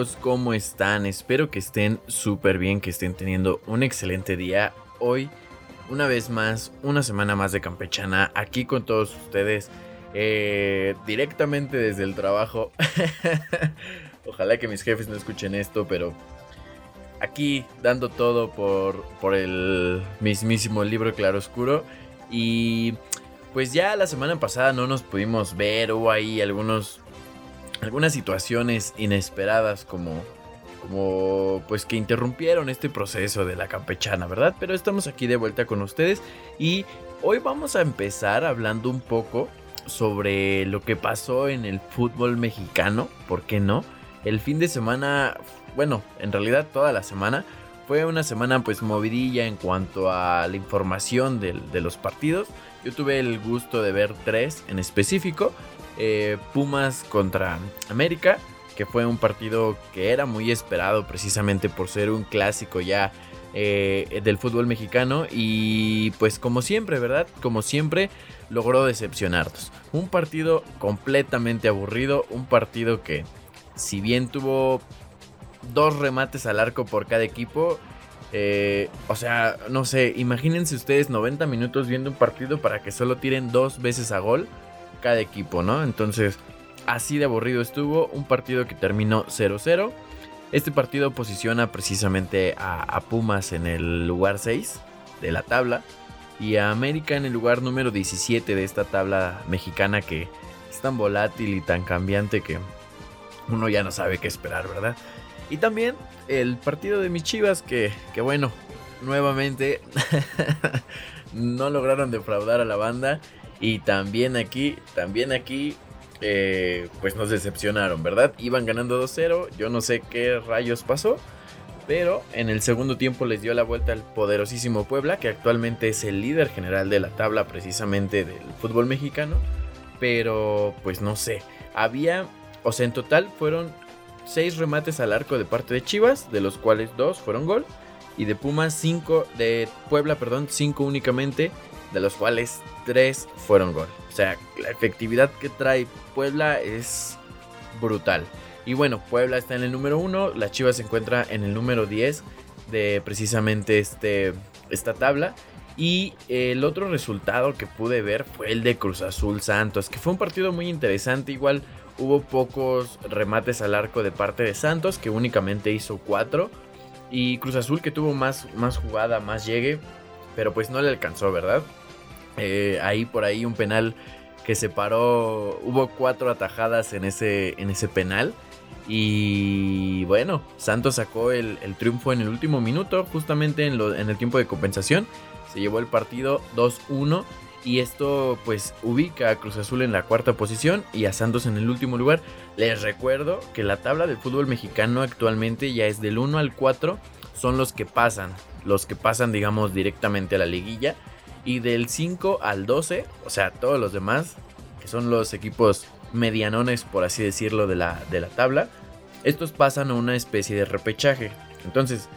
¿Cómo están? Espero que estén súper bien, que estén teniendo un excelente día. Hoy, una vez más, una semana más de Campechana, aquí con todos ustedes, eh, directamente desde el trabajo. Ojalá que mis jefes no escuchen esto, pero aquí dando todo por, por el mismísimo libro Claroscuro. Y pues ya la semana pasada no nos pudimos ver, hubo ahí algunos algunas situaciones inesperadas como como pues que interrumpieron este proceso de la campechana, ¿verdad? Pero estamos aquí de vuelta con ustedes y hoy vamos a empezar hablando un poco sobre lo que pasó en el fútbol mexicano, ¿por qué no? El fin de semana, bueno, en realidad toda la semana fue una semana pues movidilla en cuanto a la información de, de los partidos. Yo tuve el gusto de ver tres en específico. Eh, Pumas contra América, que fue un partido que era muy esperado precisamente por ser un clásico ya eh, del fútbol mexicano y pues como siempre, ¿verdad? Como siempre logró decepcionarnos. Un partido completamente aburrido, un partido que si bien tuvo dos remates al arco por cada equipo, eh, o sea, no sé, imagínense ustedes 90 minutos viendo un partido para que solo tiren dos veces a gol cada equipo, ¿no? Entonces, así de aburrido estuvo, un partido que terminó 0-0. Este partido posiciona precisamente a, Pumas en el lugar 6 de la tabla y a América en el lugar número 17 de esta tabla mexicana que es tan volátil y tan cambiante que uno ya no sabe qué esperar, ¿verdad? Y también el partido de mis chivas que, que bueno, nuevamente no lograron defraudar a la banda y también aquí, también aquí, eh, pues nos decepcionaron, ¿verdad? Iban ganando 2-0, yo no sé qué rayos pasó. Pero en el segundo tiempo les dio la vuelta al poderosísimo Puebla, que actualmente es el líder general de la tabla precisamente del fútbol mexicano. Pero pues no sé, había, o sea, en total fueron 6 remates al arco de parte de Chivas, de los cuales 2 fueron gol. Y de Pumas 5, de Puebla, perdón, 5 únicamente de los cuales 3 fueron gol. O sea, la efectividad que trae Puebla es brutal. Y bueno, Puebla está en el número 1, la Chivas se encuentra en el número 10 de precisamente este, esta tabla. Y el otro resultado que pude ver fue el de Cruz Azul Santos, que fue un partido muy interesante. Igual hubo pocos remates al arco de parte de Santos, que únicamente hizo 4. Y Cruz Azul que tuvo más, más jugada, más llegue, pero pues no le alcanzó, ¿verdad? Eh, ahí por ahí un penal que se paró. Hubo cuatro atajadas en ese, en ese penal. Y bueno, Santos sacó el, triunfo en el último minuto, justamente en, en el tiempo de compensación. Se llevó el partido 2-1. Y esto pues ubica a Cruz Azul en la cuarta posición y a Santos en el último lugar. Les recuerdo que la tabla del fútbol mexicano actualmente ya es del 1 al 4. Son los que pasan. Los que pasan digamos directamente a la liguilla. Y del 5 al 12, o sea, todos los demás, que son los equipos medianones, por así decirlo, de la, de la tabla, estos pasan a una especie de repechaje. Entonces,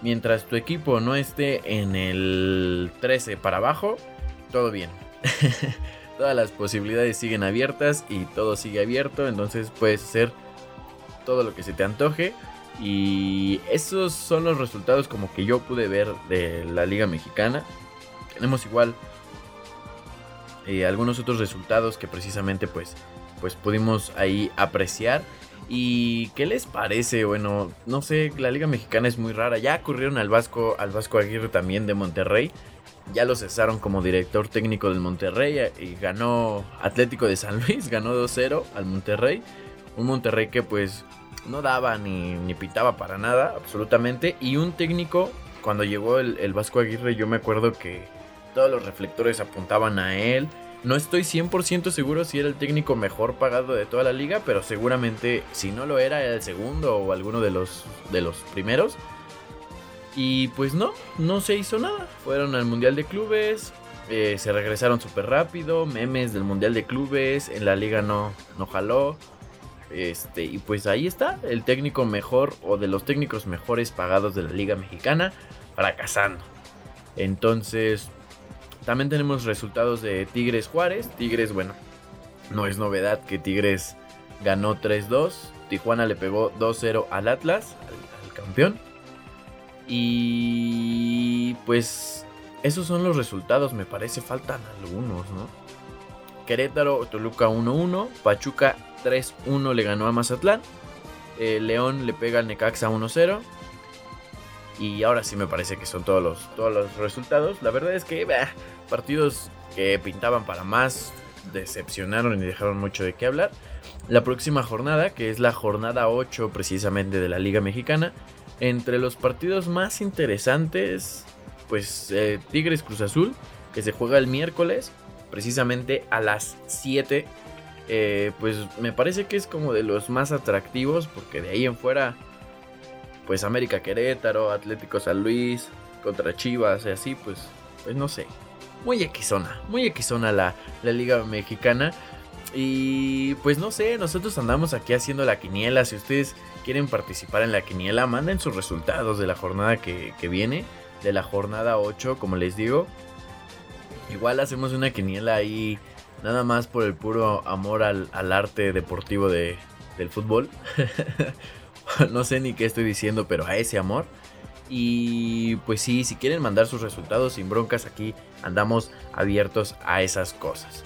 mientras tu equipo no esté en el 13 para abajo, todo bien. Todas las posibilidades siguen abiertas y todo sigue abierto, entonces puedes hacer todo lo que se te antoje. Y esos son los resultados como que yo pude ver de la Liga Mexicana. Tenemos igual eh, algunos otros resultados que precisamente pues, pues pudimos ahí apreciar. ¿Y qué les parece? Bueno, no sé, la Liga Mexicana es muy rara. Ya ocurrieron al Vasco, al Vasco Aguirre también de Monterrey. Ya lo cesaron como director técnico del Monterrey eh, y ganó Atlético de San Luis, ganó 2-0 al Monterrey. Un Monterrey que pues no daba ni, ni pitaba para nada, absolutamente. Y un técnico, cuando llegó el, el Vasco Aguirre, yo me acuerdo que todos los reflectores apuntaban a él. No estoy 100% seguro si era el técnico mejor pagado de toda la liga, pero seguramente si no lo era, era el segundo o alguno de los, de los primeros. Y pues no, no se hizo nada. Fueron al Mundial de Clubes, eh, se regresaron súper rápido, memes del Mundial de Clubes, en la liga no, no jaló. Este, y pues ahí está, el técnico mejor o de los técnicos mejores pagados de la Liga Mexicana, fracasando. Entonces, también tenemos resultados de Tigres Juárez. Tigres, bueno, no es novedad que Tigres ganó 3-2. Tijuana le pegó 2-0 al Atlas, al, campeón. Y pues esos son los resultados, me parece, faltan algunos, ¿no? Querétaro, Toluca 1-1, Pachuca 3-1 le ganó a Mazatlán, eh, León le pega al Necaxa 1-0. Y ahora sí me parece que son todos los, todos los resultados. La verdad es que partidos que pintaban para más decepcionaron y dejaron mucho de qué hablar. La próxima jornada, que es la jornada 8 precisamente de la Liga Mexicana, entre los partidos más interesantes, pues eh, Tigres Cruz Azul, que se juega el miércoles, precisamente a las 7. Eh, pues me parece que es como de los más atractivos, porque de ahí en fuera, pues América Querétaro, Atlético San Luis, contra Chivas y así, pues, pues no sé. Muy equizona, muy equizona la, la Liga Mexicana. Y pues no sé, nosotros andamos aquí haciendo la quiniela. Si ustedes quieren participar en la quiniela, manden sus resultados de la jornada que, viene, de la jornada 8, como les digo. Igual hacemos una quiniela ahí, nada más por el puro amor al, arte deportivo de, del fútbol. no sé ni qué estoy diciendo, pero a ese amor. Y pues sí, si quieren mandar sus resultados sin broncas, aquí andamos abiertos a esas cosas.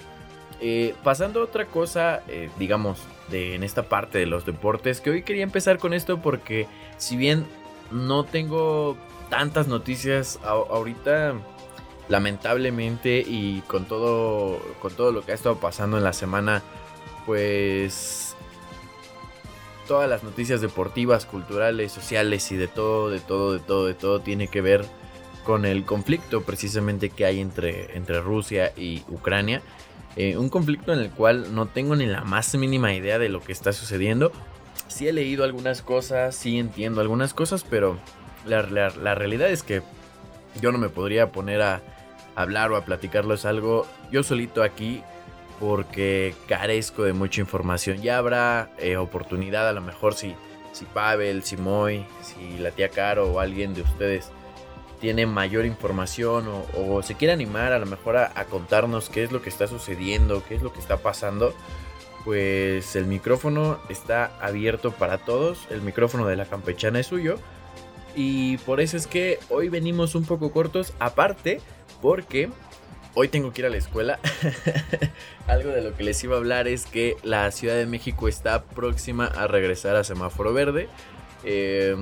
Eh, pasando a otra cosa, eh, digamos, de, en esta parte de los deportes, que hoy quería empezar con esto porque si bien no tengo tantas noticias ahorita, lamentablemente y con todo, con todo lo que ha estado pasando en la semana, pues todas las noticias deportivas, culturales, sociales y de todo, de todo, de todo, de todo tiene que ver con el conflicto precisamente que hay entre, entre Rusia y Ucrania. Eh, un conflicto en el cual no tengo ni la más mínima idea de lo que está sucediendo. Sí he leído algunas cosas, sí entiendo algunas cosas, pero la, realidad es que yo no me podría poner a hablar o a platicarles algo yo solito aquí porque carezco de mucha información. Ya habrá eh, oportunidad a lo mejor si, si Pavel, si Moy, si la tía Caro o alguien de ustedes tiene mayor información o, se quiere animar a lo mejor a, contarnos qué es lo que está sucediendo, qué es lo que está pasando, pues el micrófono está abierto para todos, el micrófono de la campechana es suyo. Y por eso es que hoy venimos un poco cortos, aparte porque hoy tengo que ir a la escuela. Algo de lo que les iba a hablar es que la Ciudad de México está próxima a regresar a semáforo verde. Eh,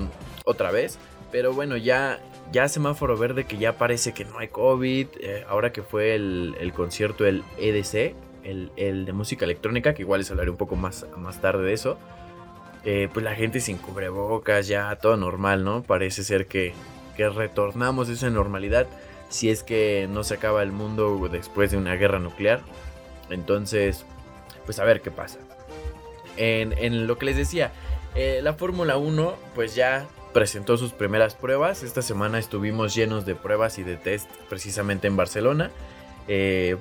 otra vez. Pero bueno, ya, ya semáforo verde que ya parece que no hay COVID. Eh, ahora que fue el, concierto, el EDC, el, de música electrónica, que igual les hablaré un poco más, más tarde de eso. Eh, pues la gente sin cubrebocas, ya todo normal, ¿no? Parece ser que, que retornamos a esa normalidad si es que no se acaba el mundo después de una guerra nuclear. Entonces, pues a ver qué pasa. En, lo que les decía, eh, la Fórmula 1 pues ya presentó sus primeras pruebas. Esta semana estuvimos llenos de pruebas y de test precisamente en Barcelona. Eh,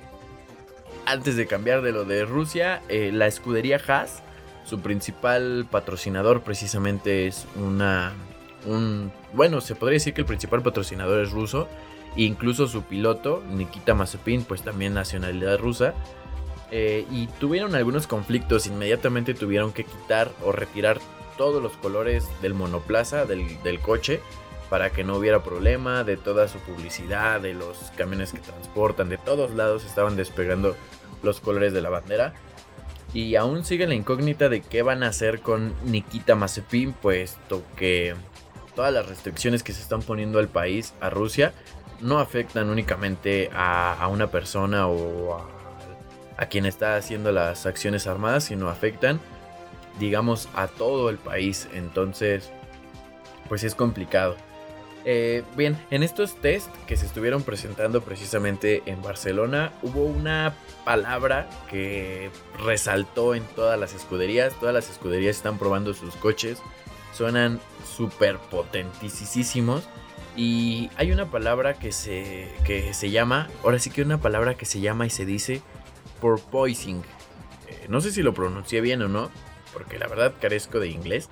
antes de cambiar de lo de Rusia, eh, la escudería Haas, su principal patrocinador precisamente es una... Un, bueno, se podría decir que el principal patrocinador es ruso. Incluso su piloto, Nikita Mazepin, pues también nacionalidad rusa. Eh, y tuvieron algunos conflictos, inmediatamente tuvieron que quitar o retirar todos los colores del monoplaza, del, coche, para que no hubiera problema, de toda su publicidad, de los camiones que transportan, de todos lados estaban despegando los colores de la bandera. Y aún sigue la incógnita de qué van a hacer con Nikita Mazepin, puesto que todas las restricciones que se están poniendo al país, a Rusia, no afectan únicamente a, una persona o a, quien está haciendo las acciones armadas, sino afectan digamos, a todo el país. Entonces, pues es complicado. Eh, bien, en estos test que se estuvieron presentando precisamente en Barcelona, hubo una palabra que resaltó en todas las escuderías. Todas las escuderías están probando sus coches. Suenan súper potentísimos. Y hay una palabra que se, que se llama, ahora sí que una palabra que se llama y se dice porpoising. Eh, no sé si lo pronuncié bien o no, porque la verdad carezco de inglés.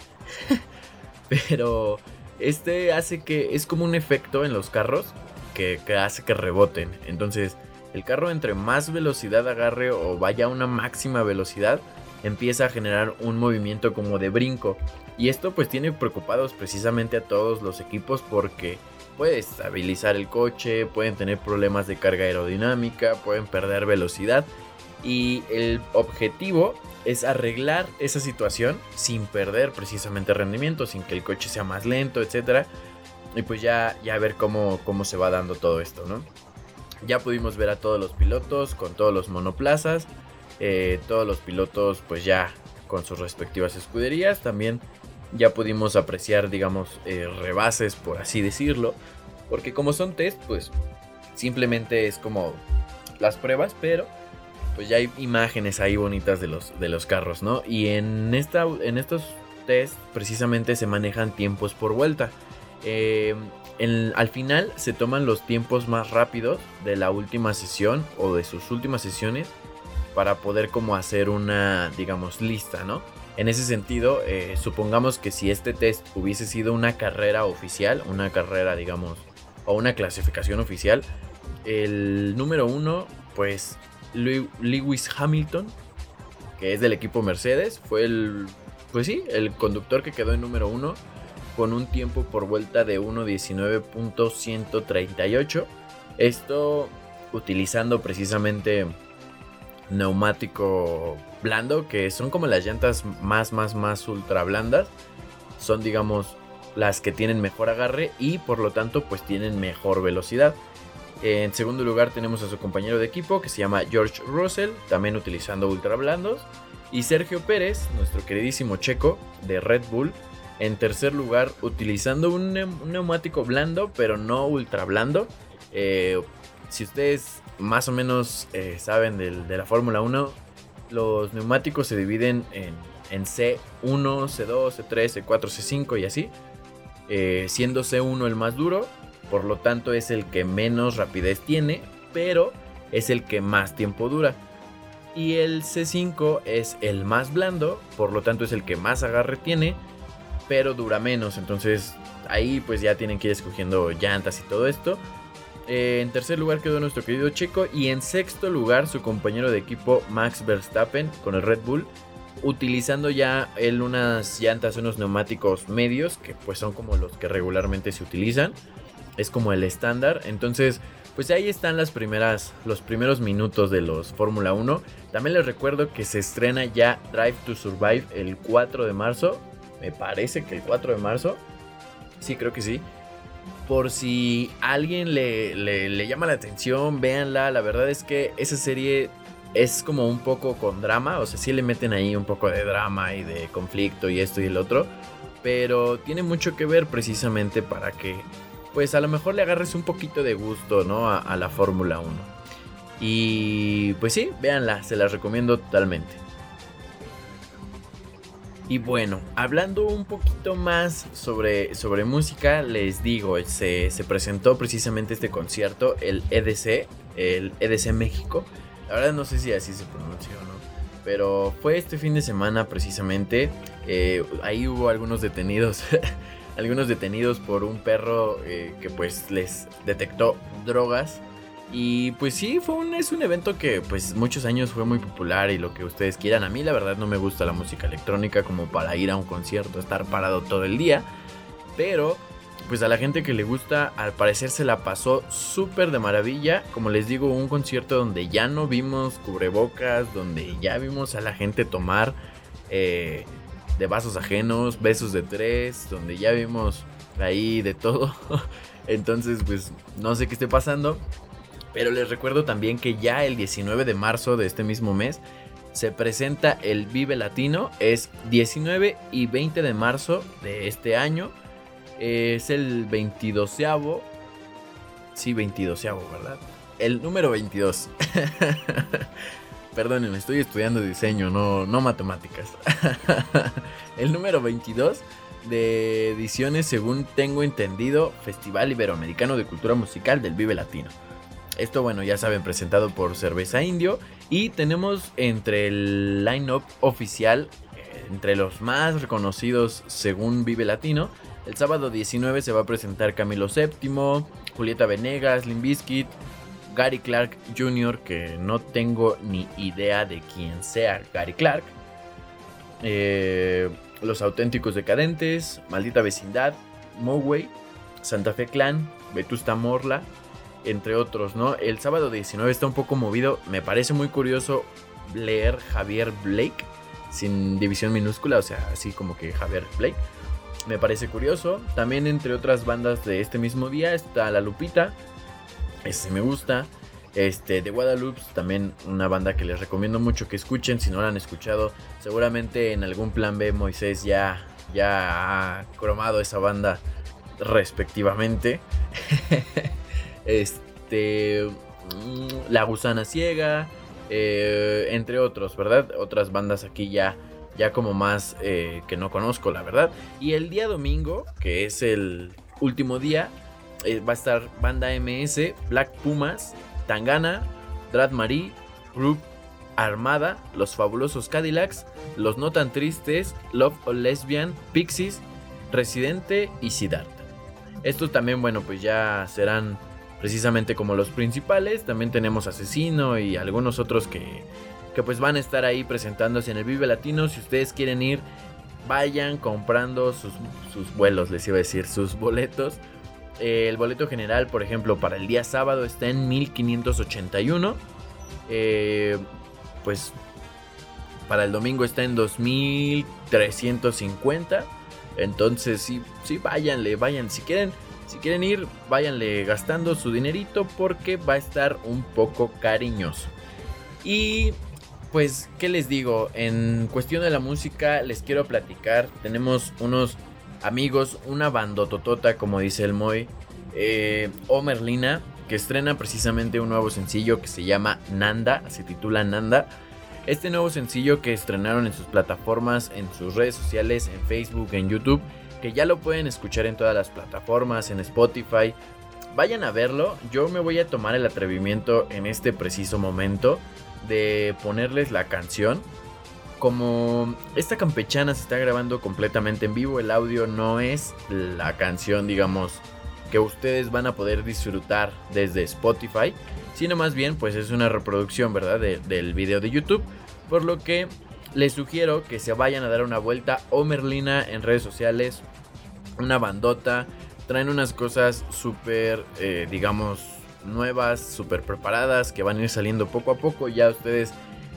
Pero este hace que es como un efecto en los carros que, hace que reboten. Entonces, el carro entre más velocidad agarre o vaya a una máxima velocidad, empieza a generar un movimiento como de brinco. Y esto pues tiene preocupados precisamente a todos los equipos porque puede estabilizar el coche, pueden tener problemas de carga aerodinámica, pueden perder velocidad. Y el objetivo es arreglar esa situación sin perder precisamente rendimiento, sin que el coche sea más lento, etc. Y pues ya, ya ver cómo, cómo se va dando todo esto, ¿no? Ya pudimos ver a todos los pilotos con todos los monoplazas. Eh, todos los pilotos pues ya con sus respectivas escuderías. También ya pudimos apreciar, digamos, eh, rebases, por así decirlo. Porque como son test, pues simplemente es como las pruebas, pero pues ya hay imágenes ahí bonitas de los, de los carros, ¿no? Y en, esta, en estos test precisamente se manejan tiempos por vuelta. Eh, al final se toman los tiempos más rápidos de la última sesión o de sus últimas sesiones para poder como hacer una, digamos, lista, ¿no? En ese sentido, eh, supongamos que si este test hubiese sido una carrera oficial, una carrera, digamos, o una clasificación oficial, el número uno, pues Lewis Hamilton, que es del equipo Mercedes, fue el, pues sí, el conductor que quedó en número uno con un tiempo por vuelta de 1.19.138. Esto utilizando precisamente neumático blando, que son como las llantas más, más, más ultra blandas. Son, digamos, las que tienen mejor agarre y por lo tanto, pues tienen mejor velocidad. En segundo lugar tenemos a su compañero de equipo que se llama George Russell, también utilizando ultra blandos. Y Sergio Pérez, nuestro queridísimo checo de Red Bull, en tercer lugar utilizando un, neumático blando, pero no ultra blando. Eh, si ustedes más o menos eh, saben de la Fórmula 1, los neumáticos se dividen en, C1, C2, C3, C4, C5 y así. Eh, siendo C1 el más duro, por lo tanto es el que menos rapidez tiene, pero es el que más tiempo dura. Y el C5 es el más blando, por lo tanto es el que más agarre tiene, pero dura menos. Entonces ahí pues ya tienen que ir escogiendo llantas y todo esto. Eh, en tercer lugar quedó nuestro querido Checo y en sexto lugar su compañero de equipo Max Verstappen con el Red Bull utilizando ya él unas llantas, unos neumáticos medios que pues son como los que regularmente se utilizan. Es como el estándar. Entonces, pues ahí están las primeras, los primeros minutos de los Fórmula 1. También les recuerdo que se estrena ya Drive to Survive el 4 de marzo. Me parece que el 4 de marzo. Sí, creo que sí por si alguien le, llama la atención, véanla. La verdad es que esa serie es como un poco con drama. O sea, sí le meten ahí un poco de drama y de conflicto y esto y el otro. Pero tiene mucho que ver precisamente para que, pues a lo mejor le agarres un poquito de gusto, ¿no? A, a la Fórmula 1. Y pues sí, véanla, se las recomiendo totalmente. Y bueno, hablando un poquito más sobre, sobre música, les digo, se, se, presentó precisamente este concierto, el EDC, el EDC México. La verdad no sé si así se pronuncia o no. Pero fue este fin de semana precisamente. Eh, ahí hubo algunos detenidos. algunos detenidos por un perro eh, que pues les detectó drogas. Y pues sí, fue un, es un evento que pues muchos años fue muy popular y lo que ustedes quieran. A mí la verdad no me gusta la música electrónica como para ir a un concierto, estar parado todo el día. Pero pues a la gente que le gusta al parecer se la pasó súper de maravilla. Como les digo, un concierto donde ya no vimos cubrebocas, donde ya vimos a la gente tomar eh, de vasos ajenos, besos de tres, donde ya vimos ahí de todo. Entonces pues no sé qué esté pasando. Pero les recuerdo también que ya el 19 de marzo de este mismo mes se presenta el Vive Latino. Es 19 y 20 de marzo de este año. Es el 22 Sí, 22 ¿verdad? El número 22. Perdónenme, estoy estudiando diseño, no, no matemáticas. el número 22 de ediciones, según tengo entendido, Festival Iberoamericano de Cultura Musical del Vive Latino. Esto, bueno, ya saben, presentado por Cerveza Indio. Y tenemos entre el line-up oficial, eh, entre los más reconocidos según Vive Latino, el sábado 19 se va a presentar Camilo VII, Julieta Venegas, Limbiskit, Gary Clark Jr., que no tengo ni idea de quién sea Gary Clark. eh, Los Auténticos Decadentes, Maldita Vecindad, Moway, Santa Fe Clan, Vetusta Morla, entre otros, ¿no? El sábado 19 está un poco movido, me parece muy curioso leer Javier Blake, sin división minúscula, o sea, así como que Javier Blake. Me parece curioso. También entre otras bandas de este mismo día está La Lupita. Ese me gusta. Este, de Guadalupe, también una banda que les recomiendo mucho que escuchen. Si no la han escuchado, seguramente en algún plan B Moisés ya, ya ha cromado esa banda respectivamente. este, mm, La Gusana Ciega, eh, entre otros, ¿verdad? Otras bandas aquí ya, ya como más eh, que no conozco, la verdad. Y el día domingo, que es el último día, eh, va a estar banda MS, Black Pumas, Tangana, Drad Marie, Group Armada, Los Fabulosos Cadillacs, Los No Tan Tristes, Love or Lesbian, Pixies, Residente y Siddhartha. Estos también, bueno, pues ya serán precisamente como los principales. También tenemos Asesino y algunos otros que, que pues van a estar ahí presentándose en el Vive Latino. Si ustedes quieren ir, vayan comprando sus, sus vuelos, les iba a decir, sus boletos. Eh, el boleto general, por ejemplo, para el día sábado está en 1581. Eh, pues para el domingo está en 2350. Entonces, sí, sí, váyanle, vayan. Si quieren, si quieren ir, váyanle gastando su dinerito porque va a estar un poco cariñoso. Y pues, ¿qué les digo? En cuestión de la música, les quiero platicar. Tenemos unos amigos, una bandototota, como dice el Moy, eh, Omerlina, que estrena precisamente un nuevo sencillo que se llama Nanda, se titula Nanda. Este nuevo sencillo que estrenaron en sus plataformas, en sus redes sociales, en Facebook, en YouTube, que ya lo pueden escuchar en todas las plataformas, en Spotify. Vayan a verlo, yo me voy a tomar el atrevimiento en este preciso momento de ponerles la canción. Como esta campechana se está grabando completamente en vivo, el audio no es la canción, digamos, que ustedes van a poder disfrutar desde Spotify, sino más bien pues es una reproducción, ¿verdad? del video de YouTube, por lo que les sugiero que se vayan a dar una vuelta o Merlina en redes sociales, una bandota, traen unas cosas súper, eh, digamos, nuevas, súper preparadas, que van a ir saliendo poco a poco, ya ustedes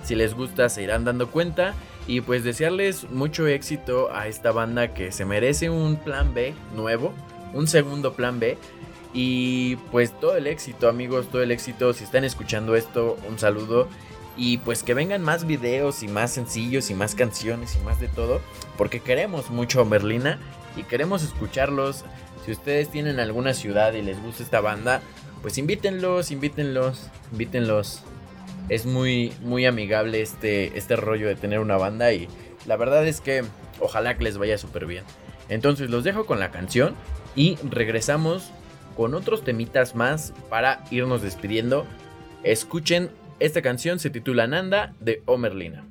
si les gusta se irán dando cuenta. Y pues desearles mucho éxito a esta banda que se merece un plan B nuevo, un segundo plan B. Y pues todo el éxito amigos, todo el éxito. Si están escuchando esto, un saludo. Y pues que vengan más videos y más sencillos y más canciones y más de todo. Porque queremos mucho a Berlina y queremos escucharlos. Si ustedes tienen alguna ciudad y les gusta esta banda, pues invítenlos, invítenlos, invítenlos. Es muy, muy amigable este, este rollo de tener una banda y la verdad es que ojalá que les vaya súper bien. Entonces los dejo con la canción y regresamos con otros temitas más para irnos despidiendo. Escuchen, esta canción se titula Nanda de Omerlina.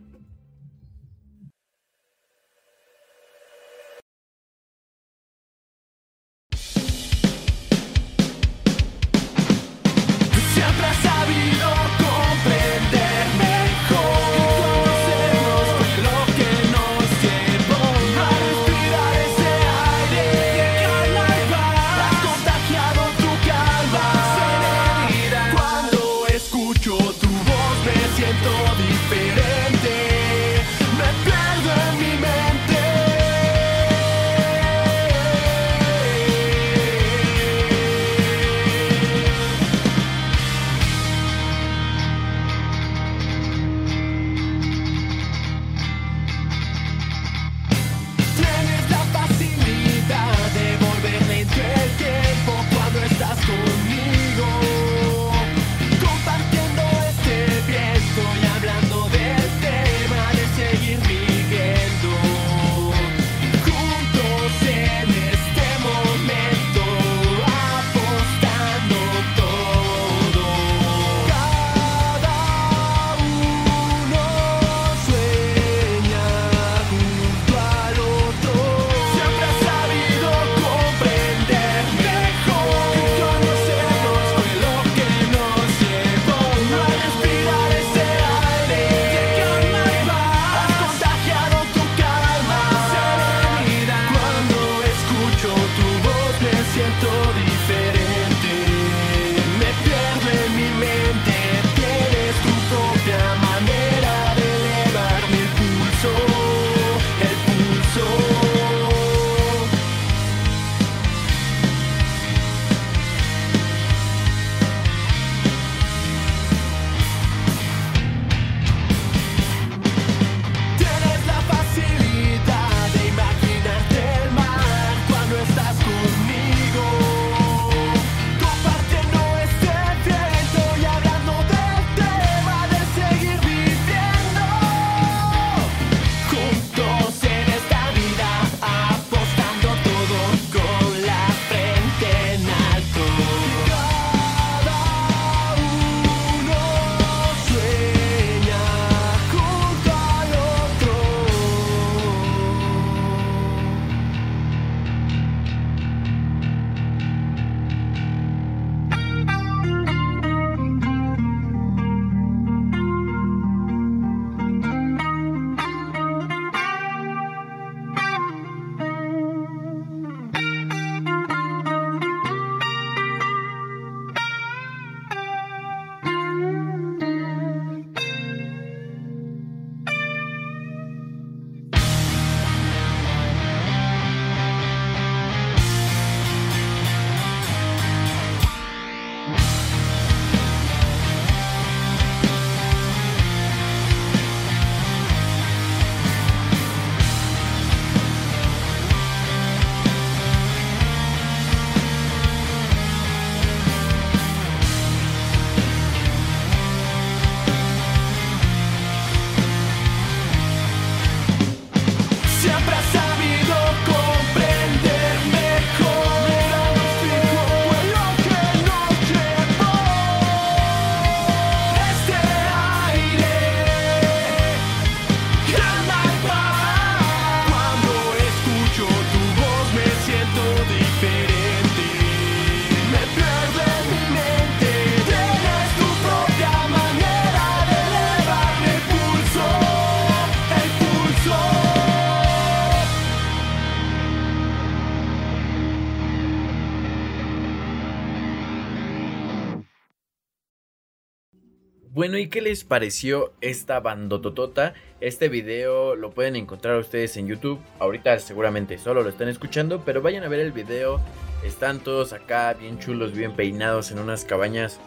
Bueno, ¿y qué les pareció esta bandototota? Este video lo pueden encontrar ustedes en YouTube. Ahorita seguramente solo lo están escuchando, pero vayan a ver el video. Están todos acá bien chulos, bien peinados en unas cabañas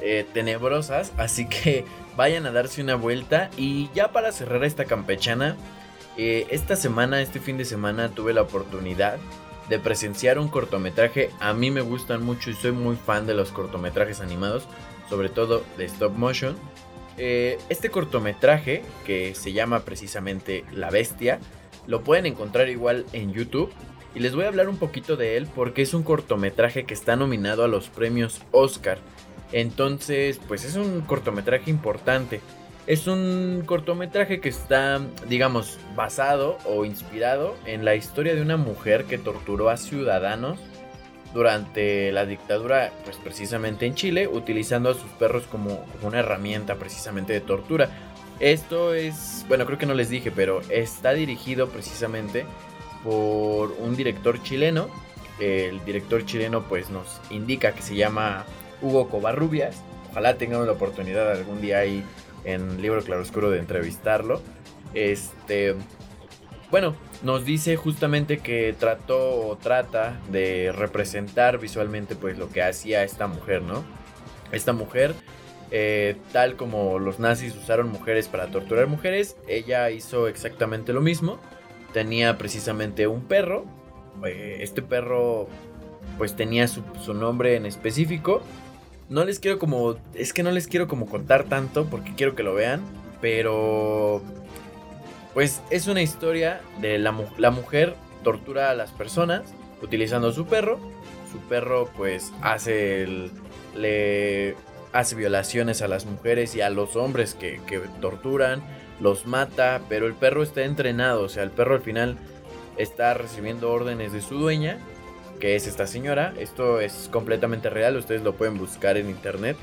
eh, tenebrosas. Así que vayan a darse una vuelta. Y ya para cerrar esta campechana, eh, esta semana, este fin de semana, tuve la oportunidad de presenciar un cortometraje. A mí me gustan mucho y soy muy fan de los cortometrajes animados, sobre todo de stop motion. Eh, este cortometraje, que se llama precisamente La Bestia, lo pueden encontrar igual en YouTube. Y les voy a hablar un poquito de él porque es un cortometraje que está nominado a los premios Oscar. Entonces, pues es un cortometraje importante. Es un cortometraje que está, digamos, basado o inspirado en la historia de una mujer que torturó a ciudadanos durante la dictadura, pues precisamente en Chile, utilizando a sus perros como, una herramienta precisamente de tortura. Esto es, bueno, creo que no les dije, pero está dirigido precisamente por un director chileno. El director chileno pues nos indica que se llama Hugo Covarrubias. Ojalá tengamos la oportunidad algún día ahí en Libro Claroscuro de entrevistarlo. Este, bueno, nos dice justamente que trató o trata de representar visualmente pues lo que hacía esta mujer, ¿no? Esta mujer, eh, tal como los nazis usaron mujeres para torturar mujeres, ella hizo exactamente lo mismo. Tenía precisamente un perro. Eh, este perro pues tenía su, su nombre en específico no les quiero como. Es que no les quiero como contar tanto porque quiero que lo vean. Pero. Pues es una historia de la, mujer tortura a las personas utilizando su perro. Su perro pues hace el, le hace violaciones a las mujeres y a los hombres que, que torturan, los mata, pero el perro está entrenado, o sea, el perro al final está recibiendo órdenes de su dueña que es esta señora. Esto es completamente real, ustedes lo pueden buscar en internet.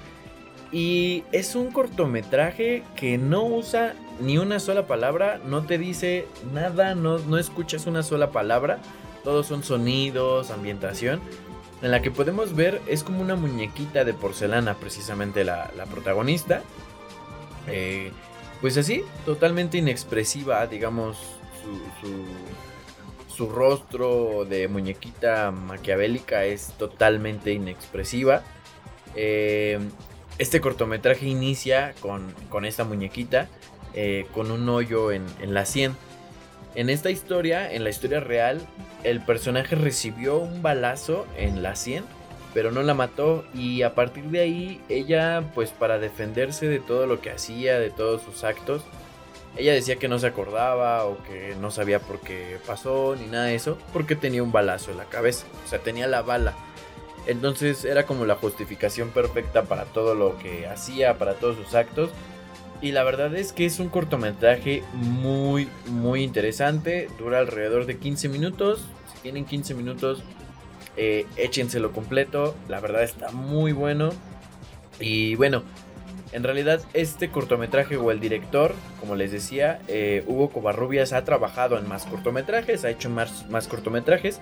Y es un cortometraje que no usa ni una sola palabra, no te dice nada, no, no escuchas una sola palabra. Todos son sonidos, ambientación. En la que podemos ver es como una muñequita de porcelana, precisamente la, protagonista. Eh, pues así, totalmente inexpresiva, digamos, su, su rostro de muñequita maquiavélica es totalmente inexpresiva. Eh, este cortometraje inicia con, esta muñequita eh, con un hoyo en, la sien. En esta historia, en la historia real, el personaje recibió un balazo en la sien, pero no la mató y a partir de ahí ella, pues para defenderse de todo lo que hacía, de todos sus actos, ella decía que no se acordaba o que no sabía por qué pasó ni nada de eso, porque tenía un balazo en la cabeza, o sea, tenía la bala. Entonces era como la justificación perfecta para todo lo que hacía, para todos sus actos. Y la verdad es que es un cortometraje muy, muy interesante. Dura alrededor de 15 minutos. Si tienen 15 minutos, eh, échenselo completo. La verdad está muy bueno. Y bueno, en realidad, este cortometraje o el director, como les decía, eh, Hugo Covarrubias ha trabajado en más cortometrajes, ha hecho más, más cortometrajes.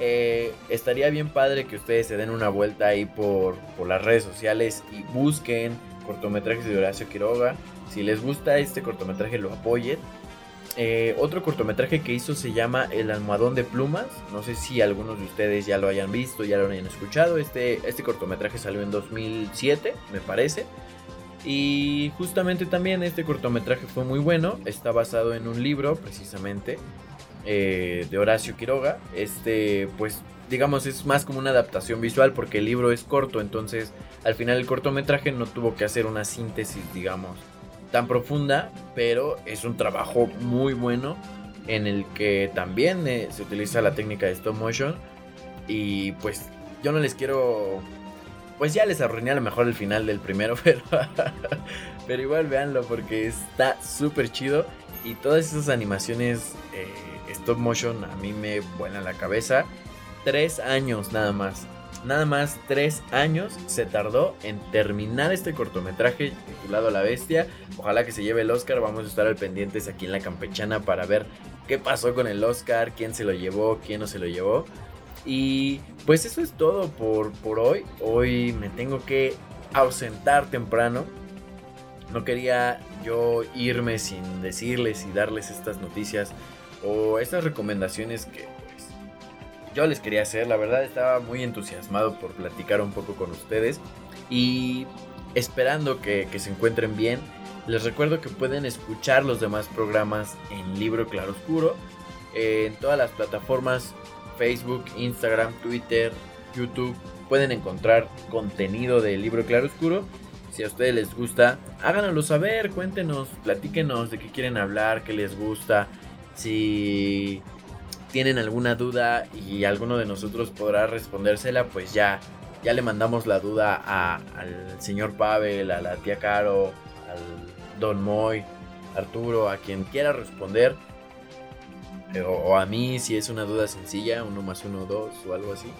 Eh, estaría bien padre que ustedes se den una vuelta ahí por, las redes sociales y busquen cortometrajes de Horacio Quiroga. Si les gusta este cortometraje, lo apoyen. Eh, otro cortometraje que hizo se llama El almohadón de plumas. No sé si algunos de ustedes ya lo hayan visto, ya lo hayan escuchado. Este, este cortometraje salió en 2007, me parece. Y justamente también este cortometraje fue muy bueno. Está basado en un libro, precisamente, eh, de Horacio Quiroga. Este, pues, digamos, es más como una adaptación visual porque el libro es corto. Entonces, al final el cortometraje no tuvo que hacer una síntesis, digamos, tan profunda. Pero es un trabajo muy bueno en el que también eh, se utiliza la técnica de stop motion. Y pues yo no les quiero pues ya les arruiné a lo mejor el final del primero, pero, pero igual véanlo porque está súper chido. Y todas esas animaciones eh, stop motion a mí me vuelan la cabeza. Tres años nada más. Nada más tres años se tardó en terminar este cortometraje titulado La Bestia. Ojalá que se lleve el Oscar. Vamos a estar al pendientes aquí en la campechana para ver qué pasó con el Oscar, quién se lo llevó, quién no se lo llevó. Y pues eso es todo por, por hoy. Hoy me tengo que ausentar temprano. No quería yo irme sin decirles y darles estas noticias o estas recomendaciones que yo les quería hacer. La verdad estaba muy entusiasmado por platicar un poco con ustedes y esperando que, se encuentren bien. Les recuerdo que pueden escuchar los demás programas en Libro Claroscuro, en todas las plataformas Facebook, Instagram, Twitter, YouTube. Pueden encontrar contenido de Libro Claroscuro. Si a ustedes les gusta, háganoslo saber, cuéntenos, platíquenos de qué quieren hablar, qué les gusta. Si tienen alguna duda y alguno de nosotros podrá respondérsela, pues ya, ya le mandamos la duda al señor Pavel, a la tía Caro, al Don Moy, Arturo, a quien quiera responder. Eh, o, a mí si es una duda sencilla, uno más uno, dos o algo así.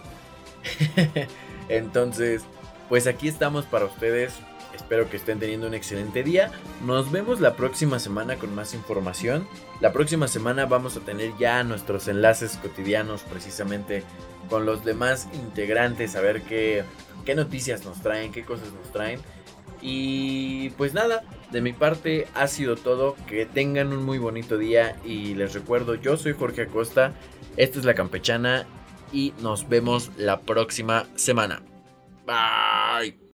Entonces, pues aquí estamos para ustedes. Espero que estén teniendo un excelente día. Nos vemos la próxima semana con más información. La próxima semana vamos a tener ya nuestros enlaces cotidianos precisamente con los demás integrantes, a ver qué, qué noticias nos traen, qué cosas nos traen. Y pues nada, de mi parte ha sido todo. Que tengan un muy bonito día y les recuerdo, yo soy Jorge Acosta, esta es la campechana y nos vemos la próxima semana. Bye.